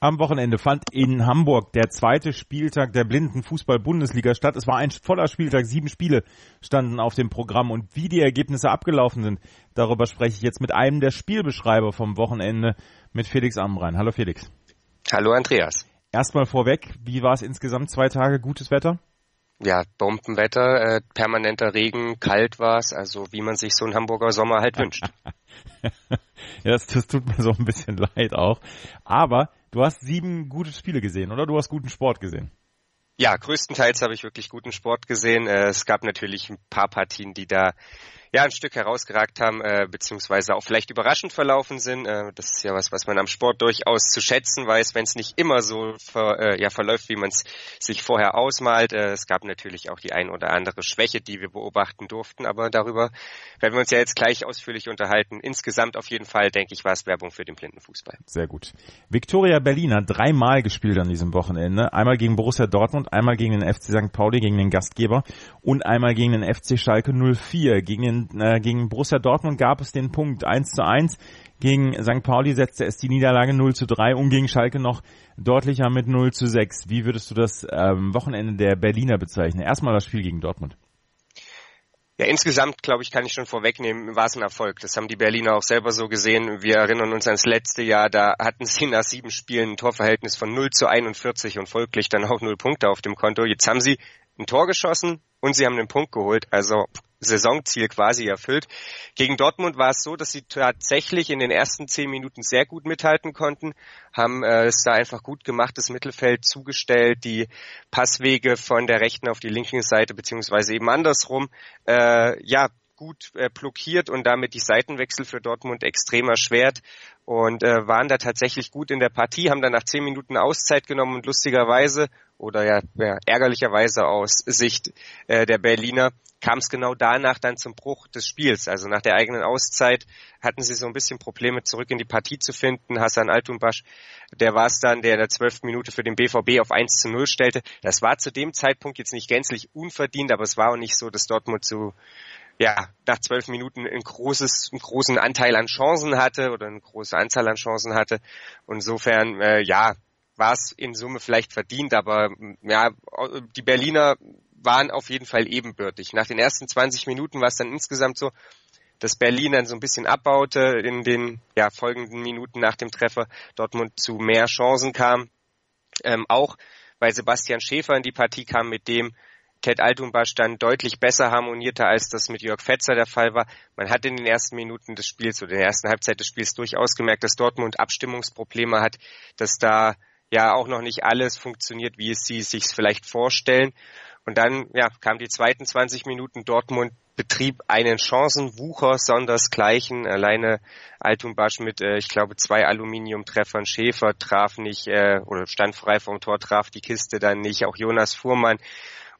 Am Wochenende fand in Hamburg der zweite Spieltag der blinden Fußball-Bundesliga statt. Es war ein voller Spieltag, sieben Spiele standen auf dem Programm und wie die Ergebnisse abgelaufen sind, darüber spreche ich jetzt mit einem der Spielbeschreiber vom Wochenende, mit Felix Amrein. Hallo Felix. Hallo Andreas. Erstmal vorweg, wie war es insgesamt zwei Tage gutes Wetter? Ja, Bombenwetter, äh, permanenter Regen, kalt war es, also wie man sich so einen Hamburger Sommer halt wünscht. ja, das, das tut mir so ein bisschen leid auch. Aber Du hast sieben gute Spiele gesehen, oder? Du hast guten Sport gesehen. Ja, größtenteils habe ich wirklich guten Sport gesehen. Äh, es gab natürlich ein paar Partien, die da ja ein Stück herausgeragt haben, äh, beziehungsweise auch vielleicht überraschend verlaufen sind. Äh, das ist ja was, was man am Sport durchaus zu schätzen weiß, wenn es nicht immer so ver, äh, ja, verläuft, wie man es sich vorher ausmalt. Äh, es gab natürlich auch die ein oder andere Schwäche, die wir beobachten durften, aber darüber werden wir uns ja jetzt gleich ausführlich unterhalten. Insgesamt auf jeden Fall, denke ich, war es Werbung für den Blindenfußball. Sehr gut. Viktoria Berlin hat dreimal gespielt an diesem Wochenende. Einmal gegen Borussia Dortmund, einmal gegen den FC St. Pauli, gegen den Gastgeber und einmal gegen den FC Schalke 04. Gegen den äh, gegen Borussia Dortmund gab es den Punkt 1 zu 1. Gegen St. Pauli setzte es die Niederlage 0 zu 3 und gegen Schalke noch deutlicher mit 0 zu 6. Wie würdest du das ähm, Wochenende der Berliner bezeichnen? Erstmal das Spiel gegen Dortmund. Ja, insgesamt, glaube ich, kann ich schon vorwegnehmen, war es ein Erfolg. Das haben die Berliner auch selber so gesehen. Wir erinnern uns ans letzte Jahr, da hatten sie nach sieben Spielen ein Torverhältnis von 0 zu 41 und folglich dann auch null Punkte auf dem Konto. Jetzt haben sie ein Tor geschossen und sie haben den Punkt geholt. Also Saisonziel quasi erfüllt. Gegen Dortmund war es so, dass sie tatsächlich in den ersten zehn Minuten sehr gut mithalten konnten, haben äh, es da einfach gut gemacht, das Mittelfeld zugestellt, die Passwege von der rechten auf die linke Seite beziehungsweise eben andersrum, äh, ja gut äh, blockiert und damit die Seitenwechsel für Dortmund extrem erschwert und äh, waren da tatsächlich gut in der Partie, haben dann nach zehn Minuten Auszeit genommen und lustigerweise oder ja, ja ärgerlicherweise aus Sicht äh, der Berliner kam es genau danach dann zum Bruch des Spiels. Also nach der eigenen Auszeit hatten sie so ein bisschen Probleme, zurück in die Partie zu finden. Hassan Altunbasch, der war es dann, der in der zwölften Minute für den BVB auf 1 zu 0 stellte. Das war zu dem Zeitpunkt jetzt nicht gänzlich unverdient, aber es war auch nicht so, dass Dortmund zu ja, nach zwölf Minuten ein großes, einen großen Anteil an Chancen hatte oder eine große Anzahl an Chancen hatte. insofern, äh, ja, war es in Summe vielleicht verdient, aber ja, die Berliner waren auf jeden Fall ebenbürtig. Nach den ersten 20 Minuten war es dann insgesamt so, dass Berlin dann so ein bisschen abbaute in den ja, folgenden Minuten nach dem Treffer, Dortmund zu mehr Chancen kam. Ähm, auch weil Sebastian Schäfer in die Partie kam, mit dem Ted Altunbasch dann deutlich besser harmonierte, als das mit Jörg Fetzer der Fall war. Man hat in den ersten Minuten des Spiels oder in der ersten Halbzeit des Spiels durchaus gemerkt, dass Dortmund Abstimmungsprobleme hat, dass da ja auch noch nicht alles funktioniert, wie es sie sich vielleicht vorstellen. Und dann ja, kam die zweiten 20 Minuten Dortmund betrieb einen Chancenwucher sondersgleichen. Alleine Altumbasch mit, äh, ich glaube, zwei Aluminiumtreffern. Schäfer traf nicht äh, oder stand frei vom Tor, traf die Kiste dann nicht. Auch Jonas Fuhrmann.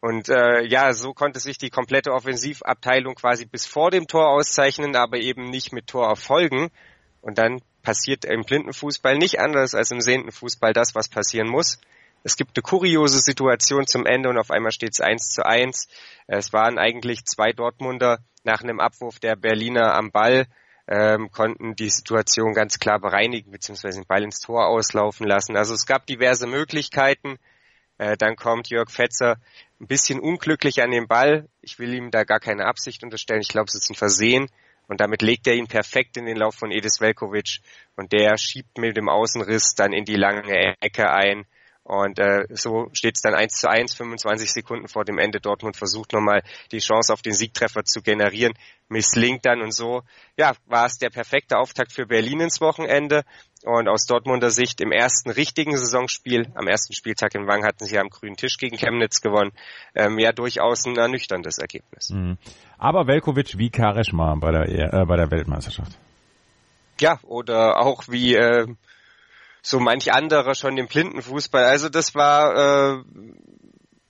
Und äh, ja, so konnte sich die komplette Offensivabteilung quasi bis vor dem Tor auszeichnen, aber eben nicht mit Torerfolgen. Und dann passiert im Blindenfußball nicht anders als im sehenden Fußball das, was passieren muss. Es gibt eine kuriose Situation zum Ende und auf einmal steht es eins zu eins. Es waren eigentlich zwei Dortmunder nach einem Abwurf der Berliner am Ball, ähm, konnten die Situation ganz klar bereinigen, beziehungsweise den Ball ins Tor auslaufen lassen. Also es gab diverse Möglichkeiten. Äh, dann kommt Jörg Fetzer ein bisschen unglücklich an den Ball. Ich will ihm da gar keine Absicht unterstellen. Ich glaube, es ist ein Versehen. Und damit legt er ihn perfekt in den Lauf von Edis Velkovic. Und der schiebt mit dem Außenriss dann in die lange Ecke ein. Und äh, so steht es dann 1 zu 1, 25 Sekunden vor dem Ende. Dortmund versucht nochmal die Chance auf den Siegtreffer zu generieren, misslingt dann und so. Ja, war es der perfekte Auftakt für Berlin ins Wochenende. Und aus Dortmunder Sicht im ersten richtigen Saisonspiel, am ersten Spieltag in Wang hatten sie am grünen Tisch gegen Chemnitz gewonnen. Ähm, ja, durchaus ein ernüchterndes Ergebnis. Mhm. Aber Velkovic wie Kareschma bei der, äh, bei der Weltmeisterschaft. Ja, oder auch wie... Äh, so manch anderer schon im Blindenfußball. Also das war äh,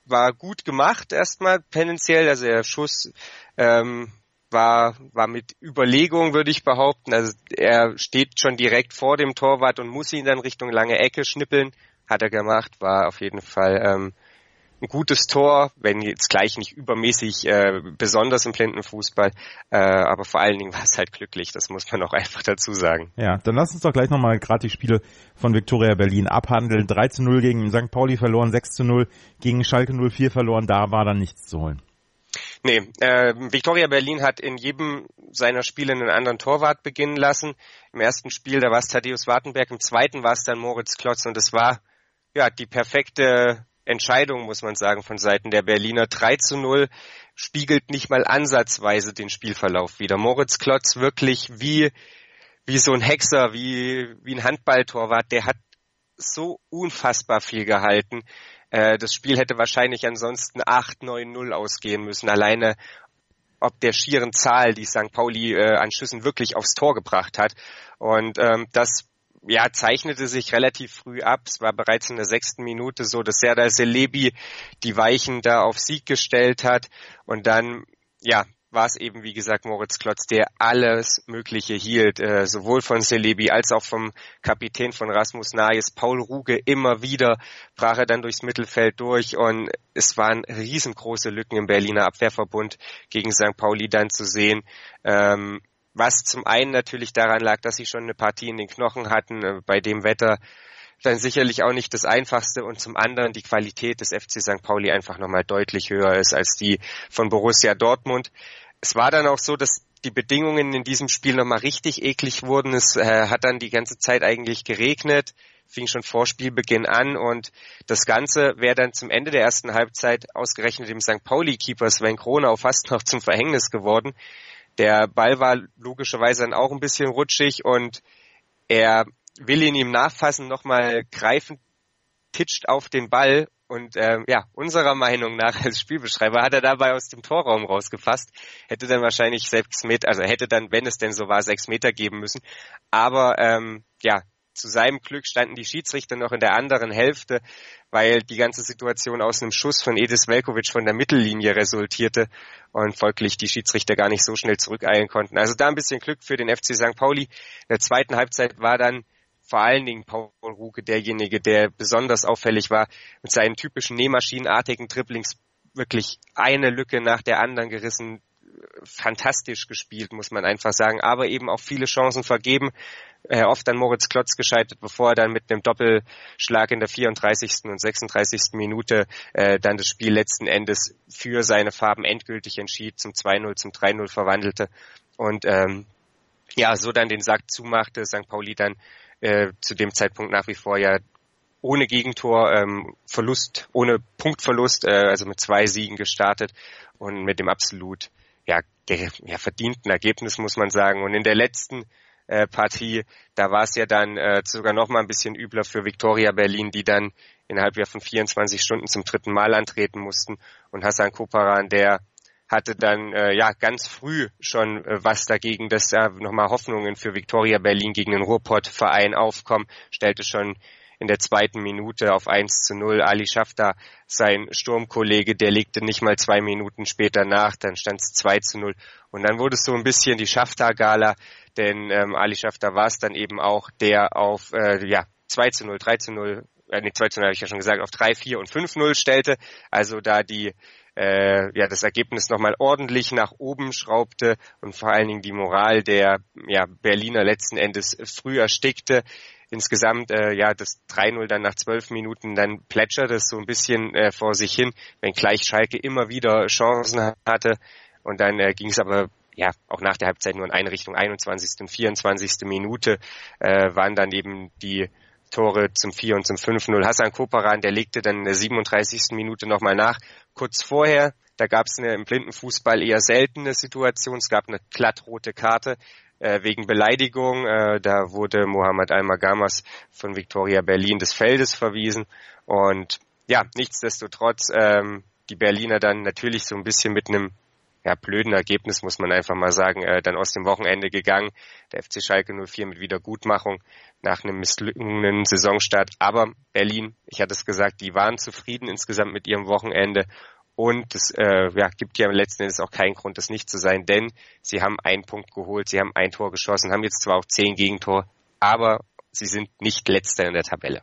war gut gemacht erstmal tendenziell. Also der Schuss ähm, war war mit Überlegung würde ich behaupten. Also er steht schon direkt vor dem Torwart und muss ihn dann Richtung lange Ecke schnippeln. Hat er gemacht. War auf jeden Fall ähm, ein gutes Tor, wenn jetzt gleich nicht übermäßig äh, besonders im Blindenfußball, äh, aber vor allen Dingen war es halt glücklich, das muss man auch einfach dazu sagen. Ja, dann lass uns doch gleich nochmal gerade die Spiele von Viktoria Berlin abhandeln. 3 zu 0 gegen St. Pauli verloren, 6 zu 0 gegen Schalke 04 verloren, da war dann nichts zu holen. Nee, äh, Viktoria Berlin hat in jedem seiner Spiele einen anderen Torwart beginnen lassen. Im ersten Spiel, da war es Thaddeus Wartenberg, im zweiten war es dann Moritz Klotz und es war ja die perfekte Entscheidung, muss man sagen, von Seiten der Berliner. 3 zu 0 spiegelt nicht mal ansatzweise den Spielverlauf wieder. Moritz Klotz wirklich wie, wie so ein Hexer, wie, wie ein Handballtorwart, der hat so unfassbar viel gehalten. Äh, das Spiel hätte wahrscheinlich ansonsten 8-9-0 ausgehen müssen. Alleine ob der schieren Zahl, die St. Pauli äh, an Schüssen wirklich aufs Tor gebracht hat. Und ähm, das ja, zeichnete sich relativ früh ab. Es war bereits in der sechsten Minute so, dass Serdar Selebi die Weichen da auf Sieg gestellt hat. Und dann, ja, war es eben, wie gesagt, Moritz Klotz, der alles Mögliche hielt, äh, sowohl von Celebi als auch vom Kapitän von Rasmus Nayes, Paul Ruge, immer wieder brach er dann durchs Mittelfeld durch und es waren riesengroße Lücken im Berliner Abwehrverbund gegen St. Pauli dann zu sehen. Ähm, was zum einen natürlich daran lag, dass sie schon eine Partie in den Knochen hatten, äh, bei dem Wetter dann sicherlich auch nicht das einfachste und zum anderen die Qualität des FC St. Pauli einfach nochmal deutlich höher ist als die von Borussia Dortmund. Es war dann auch so, dass die Bedingungen in diesem Spiel nochmal richtig eklig wurden. Es äh, hat dann die ganze Zeit eigentlich geregnet, fing schon vor Spielbeginn an und das Ganze wäre dann zum Ende der ersten Halbzeit ausgerechnet dem St. Pauli-Keeper Sven Kronau fast noch zum Verhängnis geworden. Der Ball war logischerweise dann auch ein bisschen rutschig und er will ihn ihm nachfassen, nochmal greifen, titscht auf den Ball und ähm, ja, unserer Meinung nach als Spielbeschreiber hat er dabei aus dem Torraum rausgefasst, hätte dann wahrscheinlich sechs Meter, also hätte dann, wenn es denn so war, sechs Meter geben müssen. Aber ähm, ja, zu seinem Glück standen die Schiedsrichter noch in der anderen Hälfte, weil die ganze Situation aus einem Schuss von Edis Velkovic von der Mittellinie resultierte und folglich die Schiedsrichter gar nicht so schnell zurückeilen konnten. Also da ein bisschen Glück für den FC St. Pauli. In der zweiten Halbzeit war dann vor allen Dingen Paul Ruge derjenige, der besonders auffällig war mit seinen typischen nähmaschinenartigen Dribblings wirklich eine Lücke nach der anderen gerissen, fantastisch gespielt, muss man einfach sagen, aber eben auch viele Chancen vergeben, äh, oft an Moritz Klotz gescheitert, bevor er dann mit einem Doppelschlag in der 34. und 36. Minute äh, dann das Spiel letzten Endes für seine Farben endgültig entschied, zum 2-0, zum 3-0 verwandelte und ähm, ja, so dann den Sack zumachte, St. Pauli dann äh, zu dem Zeitpunkt nach wie vor ja ohne Gegentor, ähm, Verlust, ohne Punktverlust, äh, also mit zwei Siegen gestartet und mit dem absolut ja, ja verdienten Ergebnis muss man sagen. Und in der letzten äh, Partie, da war es ja dann äh, sogar noch mal ein bisschen übler für Victoria Berlin, die dann innerhalb von 24 Stunden zum dritten Mal antreten mussten. Und Hassan Koparan, der hatte dann äh, ja ganz früh schon äh, was dagegen, dass da äh, nochmal Hoffnungen für Victoria Berlin gegen den Ruhrpott-Verein aufkommen, stellte schon in der zweiten Minute auf 1 zu 0. Ali Schafter, sein Sturmkollege, der legte nicht mal zwei Minuten später nach, dann stand es 2 zu 0. Und dann wurde es so ein bisschen die Schafter-Gala, denn ähm, Ali Schafter war es dann eben auch, der auf äh, ja, 2 zu 0, 3 zu 0, äh, nee, 2 zu 0 habe ich ja schon gesagt, auf 3, 4 und 5 0 stellte. Also da die äh, ja das Ergebnis nochmal ordentlich nach oben schraubte und vor allen Dingen die Moral der ja, Berliner letzten Endes früh erstickte insgesamt äh, ja das 3-0 dann nach zwölf Minuten dann plätschert es so ein bisschen äh, vor sich hin, wenngleich Schalke immer wieder Chancen hatte und dann äh, ging es aber ja auch nach der Halbzeit nur in eine Richtung 21. und 24. Minute äh, waren dann eben die Tore zum 4 und zum 5-0. Hassan Koparan, der legte dann in der 37. Minute nochmal nach. Kurz vorher, da gab es im Blindenfußball eher seltene Situation. Es gab eine glattrote Karte äh, wegen Beleidigung. Äh, da wurde Mohamed Al-Magamas von Victoria Berlin des Feldes verwiesen. Und ja, nichtsdestotrotz ähm, die Berliner dann natürlich so ein bisschen mit einem ja, blöden Ergebnis, muss man einfach mal sagen, äh, dann aus dem Wochenende gegangen. Der FC Schalke 04 mit Wiedergutmachung nach einem misslungenen Saisonstart. Aber Berlin, ich hatte es gesagt, die waren zufrieden insgesamt mit ihrem Wochenende. Und es äh, ja, gibt ja letzten Endes auch keinen Grund, das nicht zu sein, denn sie haben einen Punkt geholt, sie haben ein Tor geschossen, haben jetzt zwar auch zehn Gegentor, aber sie sind nicht letzter in der Tabelle.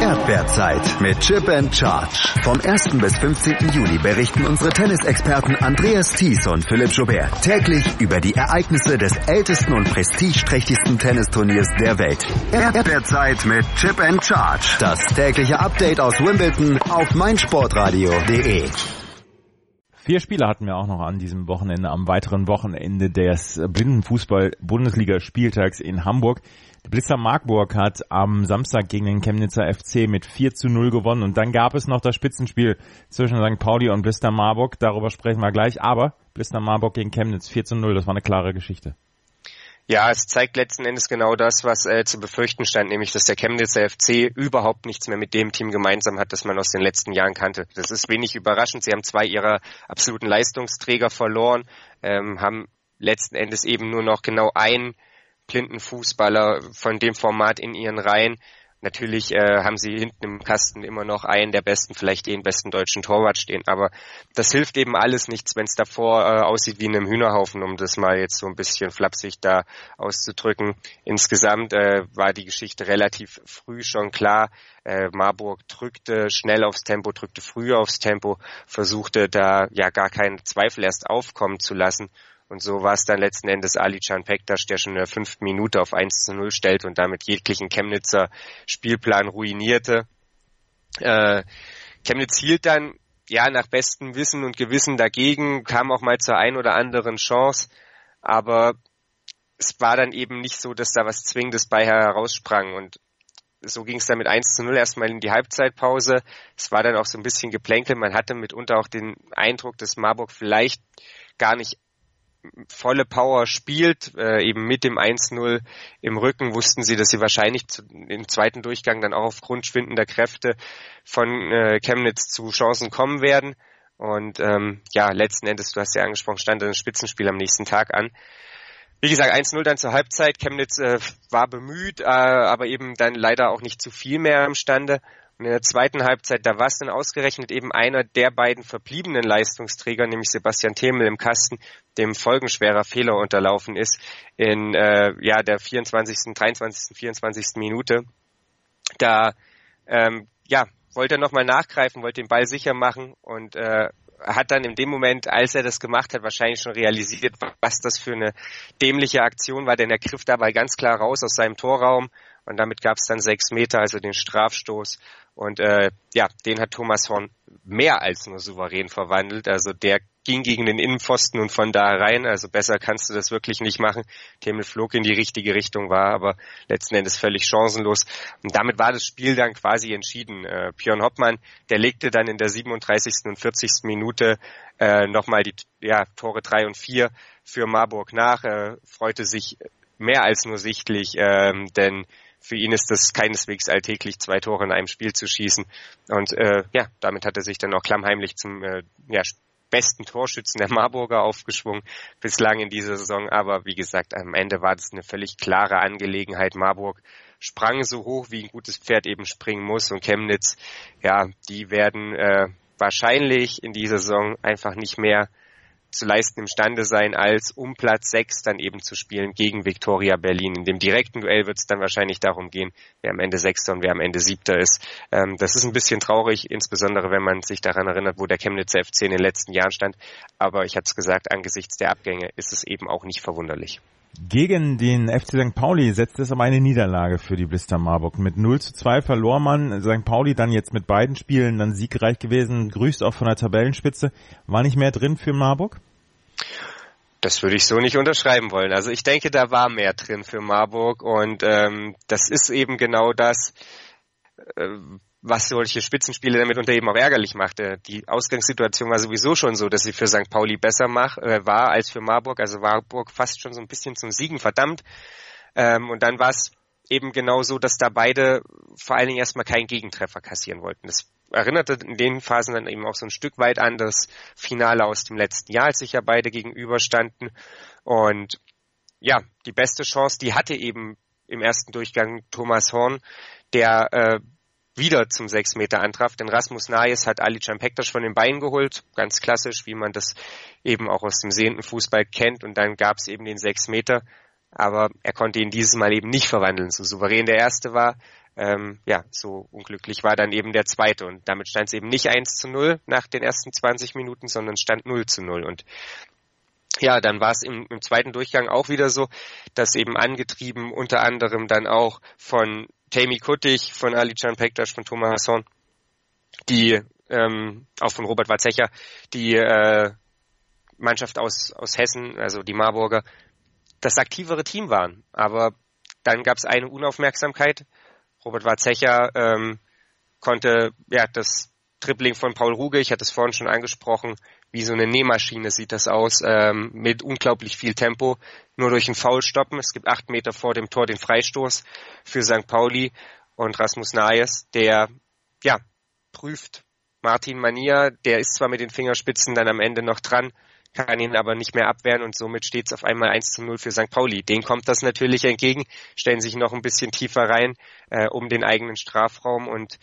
Erdbeerzeit mit Chip and Charge. Vom 1. bis 15. Juli berichten unsere Tennisexperten Andreas Thies und Philipp Joubert täglich über die Ereignisse des ältesten und prestigeträchtigsten Tennisturniers der Welt. Erdbeerzeit mit Chip and Charge. Das tägliche Update aus Wimbledon auf meinsportradio.de. Vier Spiele hatten wir auch noch an diesem Wochenende, am weiteren Wochenende des Blindenfußball-Bundesliga-Spieltags in Hamburg. Der Blitzer Markburg hat am Samstag gegen den Chemnitzer FC mit 4 zu 0 gewonnen und dann gab es noch das Spitzenspiel zwischen St. Pauli und Blister Marburg. Darüber sprechen wir gleich. Aber Blister Marburg gegen Chemnitz 4 zu 0, das war eine klare Geschichte. Ja, es zeigt letzten Endes genau das, was äh, zu befürchten stand, nämlich dass der Chemnitzer FC überhaupt nichts mehr mit dem Team gemeinsam hat, das man aus den letzten Jahren kannte. Das ist wenig überraschend. Sie haben zwei ihrer absoluten Leistungsträger verloren, ähm, haben letzten Endes eben nur noch genau einen blinden Fußballer von dem Format in ihren Reihen. Natürlich äh, haben sie hinten im Kasten immer noch einen der besten, vielleicht den besten deutschen Torwart stehen, aber das hilft eben alles nichts, wenn es davor äh, aussieht wie in einem Hühnerhaufen, um das mal jetzt so ein bisschen flapsig da auszudrücken. Insgesamt äh, war die Geschichte relativ früh schon klar. Äh, Marburg drückte schnell aufs Tempo, drückte früher aufs Tempo, versuchte da ja gar keinen Zweifel erst aufkommen zu lassen und so war es dann letzten Endes Ali Can Pektas, der schon in der fünften Minute auf 1 zu 0 stellt und damit jeglichen Chemnitzer Spielplan ruinierte. Äh, Chemnitz hielt dann ja nach bestem Wissen und Gewissen dagegen, kam auch mal zur ein oder anderen Chance, aber es war dann eben nicht so, dass da was Zwingendes bei heraussprang und so ging es dann mit 1 zu 0 erstmal in die Halbzeitpause. Es war dann auch so ein bisschen Geplänkel. Man hatte mitunter auch den Eindruck, dass Marburg vielleicht gar nicht volle Power spielt, äh, eben mit dem 1-0 im Rücken, wussten sie, dass sie wahrscheinlich zu, im zweiten Durchgang dann auch aufgrund schwindender Kräfte von äh, Chemnitz zu Chancen kommen werden. Und ähm, ja, letzten Endes, du hast ja angesprochen, stand ein Spitzenspiel am nächsten Tag an. Wie gesagt, 1-0 dann zur Halbzeit. Chemnitz äh, war bemüht, äh, aber eben dann leider auch nicht zu viel mehr imstande. In der zweiten Halbzeit, da war es dann ausgerechnet eben einer der beiden verbliebenen Leistungsträger, nämlich Sebastian Themel im Kasten, dem folgenschwerer Fehler unterlaufen ist in äh, ja der 24., 23., 24. Minute. Da ähm, ja, wollte er nochmal nachgreifen, wollte den Ball sicher machen und äh, hat dann in dem Moment, als er das gemacht hat, wahrscheinlich schon realisiert, was das für eine dämliche Aktion war, denn er griff dabei ganz klar raus aus seinem Torraum und damit gab es dann sechs Meter, also den Strafstoß. Und äh, ja, den hat Thomas Horn mehr als nur souverän verwandelt. Also der ging gegen den Innenpfosten und von da rein. Also besser kannst du das wirklich nicht machen. Themel flog in die richtige Richtung, war aber letzten Endes völlig chancenlos. Und damit war das Spiel dann quasi entschieden. Äh, Björn Hoppmann, der legte dann in der 37. und 40. Minute äh, nochmal die ja, Tore drei und vier für Marburg nach, äh, freute sich mehr als nur sichtlich, ähm, denn für ihn ist das keineswegs alltäglich, zwei Tore in einem Spiel zu schießen. Und äh, ja, damit hat er sich dann auch klammheimlich zum äh, ja, besten Torschützen der Marburger aufgeschwungen bislang in dieser Saison. Aber wie gesagt, am Ende war das eine völlig klare Angelegenheit. Marburg sprang so hoch, wie ein gutes Pferd eben springen muss. Und Chemnitz, ja, die werden äh, wahrscheinlich in dieser Saison einfach nicht mehr zu leisten imstande sein, als um Platz 6 dann eben zu spielen gegen Viktoria Berlin. In dem direkten Duell wird es dann wahrscheinlich darum gehen, wer am Ende Sechster und wer am Ende Siebter ist. Ähm, das ist ein bisschen traurig, insbesondere wenn man sich daran erinnert, wo der Chemnitzer FC in den letzten Jahren stand. Aber ich hatte es gesagt, angesichts der Abgänge ist es eben auch nicht verwunderlich. Gegen den FC St. Pauli setzt es aber eine Niederlage für die Blister Marburg. Mit 0 zu 2 verlor man. St. Pauli dann jetzt mit beiden Spielen dann siegreich gewesen, grüßt auch von der Tabellenspitze. War nicht mehr drin für Marburg? Das würde ich so nicht unterschreiben wollen. Also ich denke, da war mehr drin für Marburg und ähm, das ist eben genau das, äh, was solche Spitzenspiele damit unter eben auch ärgerlich machte. Die Ausgangssituation war sowieso schon so, dass sie für St. Pauli besser mach, äh, war als für Marburg. Also Marburg fast schon so ein bisschen zum Siegen verdammt. Ähm, und dann war es eben genau so, dass da beide vor allen Dingen erstmal keinen Gegentreffer kassieren wollten. Das erinnerte in den Phasen dann eben auch so ein Stück weit an das Finale aus dem letzten Jahr, als sich ja beide gegenüberstanden. Und ja, die beste Chance, die hatte eben im ersten Durchgang Thomas Horn, der äh, wieder zum 6 Meter antraf, denn Rasmus Nayes hat Ali Pektas von den Beinen geholt, ganz klassisch, wie man das eben auch aus dem sehenden Fußball kennt. Und dann gab es eben den 6 Meter, aber er konnte ihn dieses Mal eben nicht verwandeln, so souverän der erste war, ähm, ja, so unglücklich war dann eben der zweite. Und damit stand es eben nicht 1 zu 0 nach den ersten 20 Minuten, sondern stand 0 zu 0 und ja, dann war es im, im, zweiten Durchgang auch wieder so, dass eben angetrieben unter anderem dann auch von Tammy Kuttig, von Ali Can Pektas, von Thomas Hasson, die, ähm, auch von Robert Watzecher, die äh, Mannschaft aus, aus Hessen, also die Marburger, das aktivere Team waren. Aber dann gab es eine Unaufmerksamkeit. Robert Watzecher ähm, konnte ja das Tripling von Paul Ruge, ich hatte es vorhin schon angesprochen, wie so eine Nähmaschine sieht das aus, ähm, mit unglaublich viel Tempo, nur durch einen Foul stoppen. Es gibt acht Meter vor dem Tor den Freistoß für St. Pauli und Rasmus Nayes, der ja prüft Martin Mania, der ist zwar mit den Fingerspitzen dann am Ende noch dran, kann ihn aber nicht mehr abwehren und somit steht es auf einmal 1 zu 0 für St. Pauli. Den kommt das natürlich entgegen, stellen sich noch ein bisschen tiefer rein äh, um den eigenen Strafraum und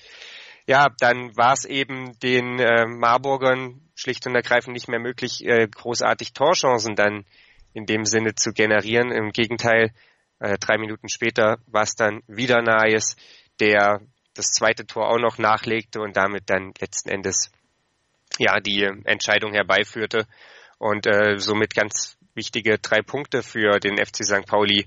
ja, dann war es eben den äh, Marburgern schlicht und ergreifend nicht mehr möglich, äh, großartig Torchancen dann in dem Sinne zu generieren. Im Gegenteil, äh, drei Minuten später war es dann wieder Naes, der das zweite Tor auch noch nachlegte und damit dann letzten Endes ja die Entscheidung herbeiführte und äh, somit ganz wichtige drei Punkte für den FC St. Pauli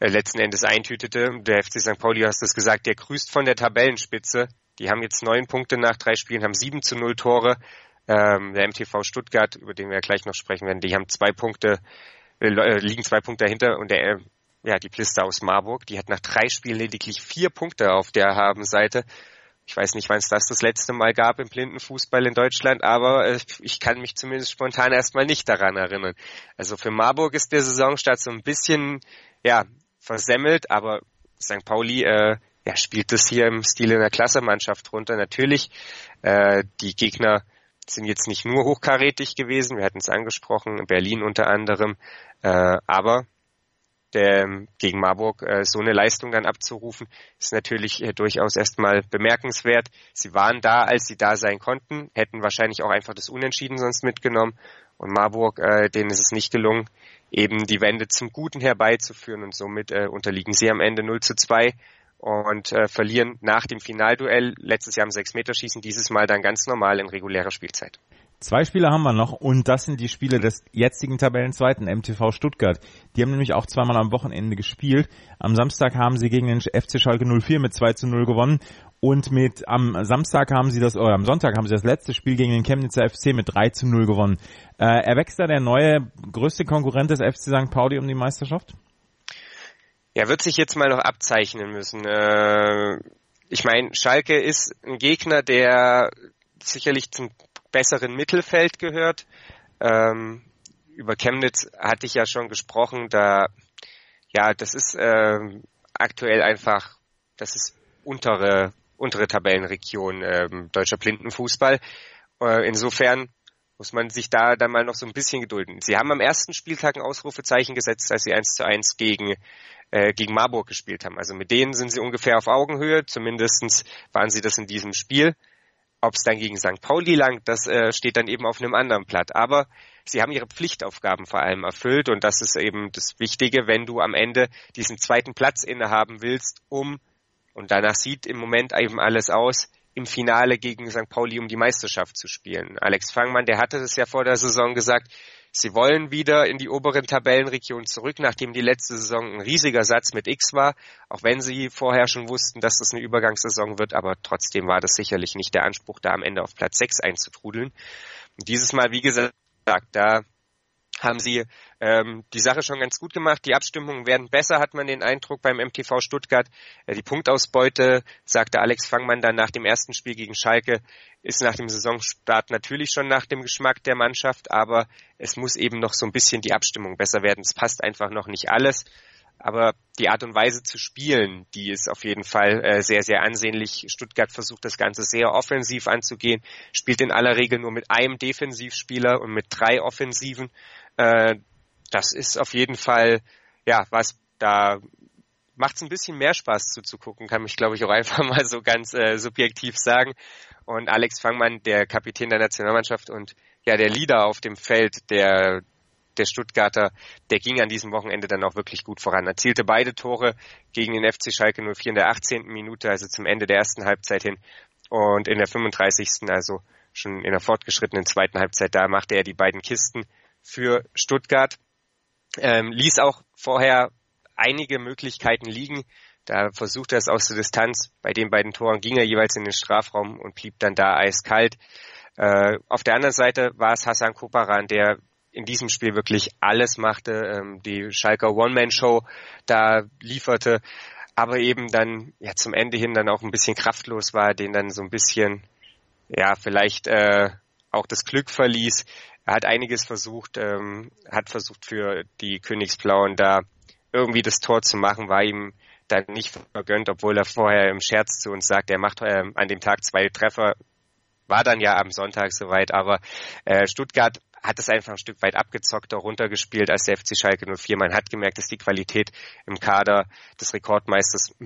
äh, letzten Endes eintütete. Der FC St. Pauli, hast es gesagt, der grüßt von der Tabellenspitze. Die haben jetzt neun Punkte nach drei Spielen, haben sieben zu null Tore. Ähm, der MTV Stuttgart, über den wir gleich noch sprechen werden, die haben zwei Punkte, äh, äh, liegen zwei Punkte dahinter und der, ja, die Plister aus Marburg, die hat nach drei Spielen lediglich vier Punkte auf der Habenseite. Ich weiß nicht, wann es das das letzte Mal gab im Blindenfußball in Deutschland, aber äh, ich kann mich zumindest spontan erstmal nicht daran erinnern. Also für Marburg ist der Saisonstart so ein bisschen, ja, versemmelt, aber St. Pauli äh, ja, spielt das hier im Stil einer Klassemannschaft runter. Natürlich, äh, die Gegner sind jetzt nicht nur hochkarätig gewesen, wir hatten es angesprochen, Berlin unter anderem, äh, aber der, gegen Marburg äh, so eine Leistung dann abzurufen, ist natürlich äh, durchaus erstmal bemerkenswert. Sie waren da, als sie da sein konnten, hätten wahrscheinlich auch einfach das Unentschieden sonst mitgenommen. Und Marburg, äh, denen ist es nicht gelungen, eben die Wende zum Guten herbeizuführen und somit äh, unterliegen sie am Ende 0 zu 2 und äh, verlieren nach dem Finalduell letztes Jahr im Sechs-Meter-Schießen, dieses Mal dann ganz normal in regulärer Spielzeit. Zwei Spiele haben wir noch und das sind die Spiele des jetzigen Tabellenzweiten MTV Stuttgart. Die haben nämlich auch zweimal am Wochenende gespielt. Am Samstag haben sie gegen den FC Schalke 04 mit 2 zu 0 gewonnen und mit am Samstag haben sie das, oder am Sonntag haben sie das letzte Spiel gegen den Chemnitzer FC mit 3 zu 0 gewonnen. Äh, erwächst da der neue größte Konkurrent des FC St. Pauli um die Meisterschaft? Ja, wird sich jetzt mal noch abzeichnen müssen. Äh, ich meine, Schalke ist ein Gegner, der sicherlich zum besseren Mittelfeld gehört. Ähm, über Chemnitz hatte ich ja schon gesprochen. Da, ja, das ist äh, aktuell einfach, das ist untere untere Tabellenregion äh, deutscher Blindenfußball. Äh, insofern muss man sich da dann mal noch so ein bisschen gedulden. Sie haben am ersten Spieltag ein Ausrufezeichen gesetzt, als sie 1 zu 1 gegen äh, gegen Marburg gespielt haben. Also mit denen sind sie ungefähr auf Augenhöhe, zumindestens waren sie das in diesem Spiel. Ob es dann gegen St. Pauli langt, das äh, steht dann eben auf einem anderen Blatt. Aber sie haben ihre Pflichtaufgaben vor allem erfüllt und das ist eben das Wichtige, wenn du am Ende diesen zweiten Platz innehaben willst, um, und danach sieht im Moment eben alles aus, im Finale gegen St. Pauli um die Meisterschaft zu spielen. Alex Fangmann, der hatte das ja vor der Saison gesagt, Sie wollen wieder in die oberen Tabellenregionen zurück, nachdem die letzte Saison ein riesiger Satz mit X war, auch wenn sie vorher schon wussten, dass das eine Übergangssaison wird, aber trotzdem war das sicherlich nicht der Anspruch, da am Ende auf Platz 6 einzutrudeln. Und dieses Mal, wie gesagt, da haben sie ähm, die Sache schon ganz gut gemacht. Die Abstimmungen werden besser, hat man den Eindruck beim MTV Stuttgart. Äh, die Punktausbeute, sagte Alex Fangmann dann nach dem ersten Spiel gegen Schalke, ist nach dem Saisonstart natürlich schon nach dem Geschmack der Mannschaft, aber es muss eben noch so ein bisschen die Abstimmung besser werden. Es passt einfach noch nicht alles. Aber die Art und Weise zu spielen, die ist auf jeden Fall äh, sehr, sehr ansehnlich. Stuttgart versucht das Ganze sehr offensiv anzugehen, spielt in aller Regel nur mit einem Defensivspieler und mit drei Offensiven. Äh, das ist auf jeden Fall, ja, was da macht es ein bisschen mehr Spaß zuzugucken, kann mich, glaube ich, auch einfach mal so ganz äh, subjektiv sagen. Und Alex Fangmann, der Kapitän der Nationalmannschaft und ja, der Leader auf dem Feld, der der Stuttgarter, der ging an diesem Wochenende dann auch wirklich gut voran. Erzielte beide Tore gegen den FC Schalke 04 in der 18. Minute, also zum Ende der ersten Halbzeit hin. Und in der 35. also schon in der fortgeschrittenen zweiten Halbzeit, da machte er die beiden Kisten für Stuttgart. Ähm, ließ auch vorher einige Möglichkeiten liegen. Da versuchte er es aus der Distanz. Bei den beiden Toren ging er jeweils in den Strafraum und blieb dann da eiskalt. Äh, auf der anderen Seite war es Hassan Koparan, der in diesem Spiel wirklich alles machte, ähm, die Schalker One-Man-Show da lieferte, aber eben dann ja zum Ende hin dann auch ein bisschen kraftlos war, den dann so ein bisschen ja vielleicht äh, auch das Glück verließ. Er hat einiges versucht, ähm, hat versucht für die Königsblauen da irgendwie das Tor zu machen, war ihm dann nicht vergönnt, obwohl er vorher im Scherz zu uns sagt, er macht äh, an dem Tag zwei Treffer, war dann ja am Sonntag soweit, aber äh, Stuttgart hat es einfach ein Stück weit abgezockter runtergespielt als der FC Schalke 04. Man hat gemerkt, dass die Qualität im Kader des Rekordmeisters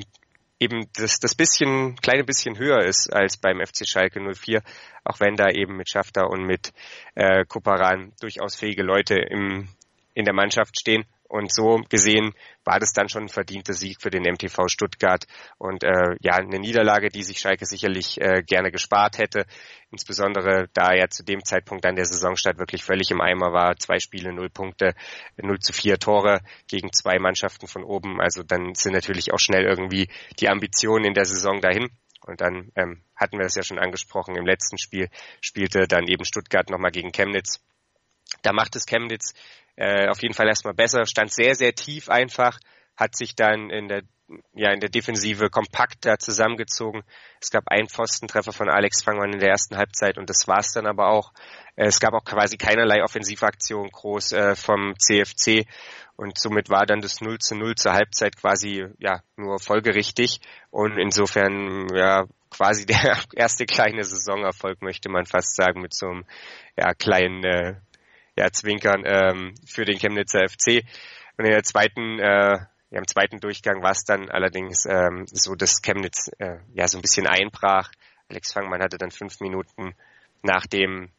eben das, das bisschen, kleine bisschen höher ist als beim FC Schalke 04, auch wenn da eben mit Schafter und mit äh, Kuparan durchaus fähige Leute im, in der Mannschaft stehen. Und so gesehen war das dann schon ein verdienter Sieg für den MTV Stuttgart und äh, ja eine Niederlage, die sich Schalke sicherlich äh, gerne gespart hätte, insbesondere da er zu dem Zeitpunkt an der Saisonstart wirklich völlig im Eimer war, zwei Spiele, null Punkte, null zu vier Tore gegen zwei Mannschaften von oben, also dann sind natürlich auch schnell irgendwie die Ambitionen in der Saison dahin. Und dann ähm, hatten wir es ja schon angesprochen, im letzten Spiel spielte dann eben Stuttgart nochmal gegen Chemnitz. Da macht es Chemnitz äh, auf jeden Fall erstmal besser, stand sehr, sehr tief einfach, hat sich dann in der ja in der Defensive kompakter zusammengezogen. Es gab einen Pfostentreffer von Alex Fangmann in der ersten Halbzeit und das war's dann aber auch. Äh, es gab auch quasi keinerlei Offensivaktion groß äh, vom CFC und somit war dann das 0 zu 0 zur Halbzeit quasi ja nur folgerichtig und insofern ja quasi der erste kleine Saisonerfolg möchte man fast sagen mit so einem ja kleinen äh, ja, zwinkern ähm, für den Chemnitzer FC. Und in der zweiten, äh, ja, im zweiten Durchgang war es dann allerdings ähm, so, dass Chemnitz äh, ja so ein bisschen einbrach. Alex Fangmann hatte dann fünf Minuten nach dem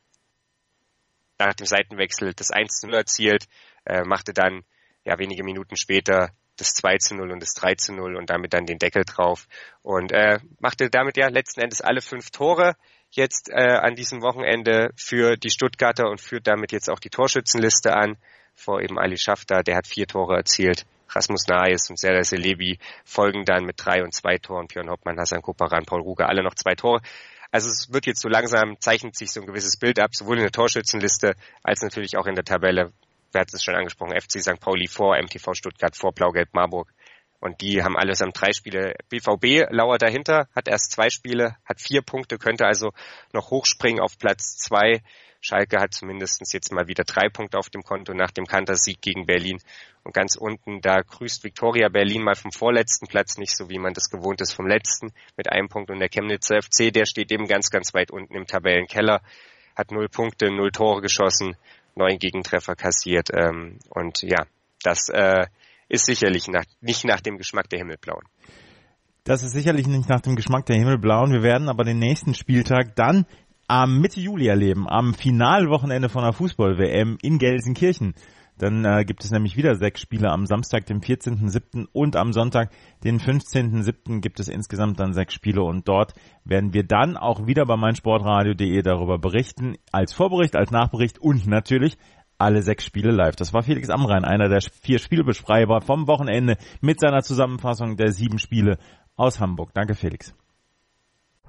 nach dem Seitenwechsel das 1 zu 0 erzielt, äh, machte dann ja wenige Minuten später das 2 zu 0 und das 3 zu 0 und damit dann den Deckel drauf und äh, machte damit ja letzten Endes alle fünf Tore jetzt äh, an diesem Wochenende für die Stuttgarter und führt damit jetzt auch die Torschützenliste an. Vor eben Ali Schafter, der hat vier Tore erzielt. Rasmus Naes und Serdar Selebi folgen dann mit drei und zwei Toren. Björn Hoppmann, Hassan Koparan, Paul Ruge, alle noch zwei Tore. Also es wird jetzt so langsam, zeichnet sich so ein gewisses Bild ab, sowohl in der Torschützenliste als natürlich auch in der Tabelle. Wer hat es schon angesprochen? FC St. Pauli vor, MTV Stuttgart vor, Blau-Gelb Marburg. Und die haben allesamt drei Spiele. BVB lauert dahinter, hat erst zwei Spiele, hat vier Punkte, könnte also noch hochspringen auf Platz zwei. Schalke hat zumindest jetzt mal wieder drei Punkte auf dem Konto nach dem Kantersieg gegen Berlin. Und ganz unten, da grüßt Viktoria Berlin mal vom vorletzten Platz, nicht so wie man das gewohnt ist vom letzten, mit einem Punkt. Und der Chemnitzer FC, der steht eben ganz, ganz weit unten im Tabellenkeller, hat null Punkte, null Tore geschossen, neun Gegentreffer kassiert. Ähm, und ja, das äh, ist sicherlich nach, nicht nach dem Geschmack der Himmelblauen. Das ist sicherlich nicht nach dem Geschmack der Himmelblauen. Wir werden aber den nächsten Spieltag dann am Mitte Juli erleben, am Finalwochenende von der Fußball-WM in Gelsenkirchen. Dann äh, gibt es nämlich wieder sechs Spiele am Samstag, dem 14.07. und am Sonntag, den 15.07. gibt es insgesamt dann sechs Spiele und dort werden wir dann auch wieder bei meinsportradio.de darüber berichten, als Vorbericht, als Nachbericht und natürlich alle sechs Spiele live. Das war Felix Amrein, einer der vier Spielbeschreiber vom Wochenende mit seiner Zusammenfassung der sieben Spiele aus Hamburg. Danke, Felix.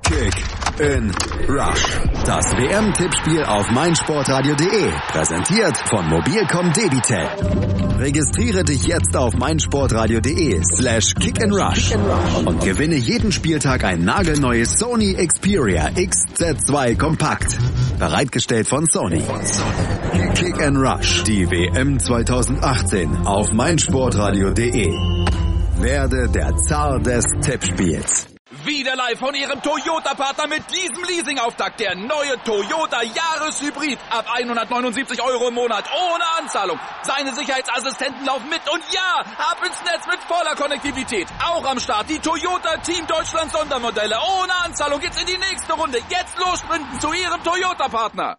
Kick in Rush. Das WM-Tippspiel auf meinsportradio.de. Präsentiert von Mobilcom Debitel. Registriere dich jetzt auf meinsportradio.de slash kick and rush und gewinne jeden Spieltag ein nagelneues Sony Xperia XZ2 Kompakt. Bereitgestellt von Sony. Kick and Rush. Die WM 2018 auf meinsportradio.de. Werde der Zar des Tippspiels. Wieder live von Ihrem Toyota-Partner mit diesem Leasing-Auftakt. Der neue Toyota Jahreshybrid. Ab 179 Euro im Monat. Ohne Anzahlung. Seine Sicherheitsassistenten laufen mit. Und ja, ab ins Netz mit voller Konnektivität. Auch am Start die Toyota Team Deutschland Sondermodelle. Ohne Anzahlung geht's in die nächste Runde. Jetzt los zu Ihrem Toyota-Partner.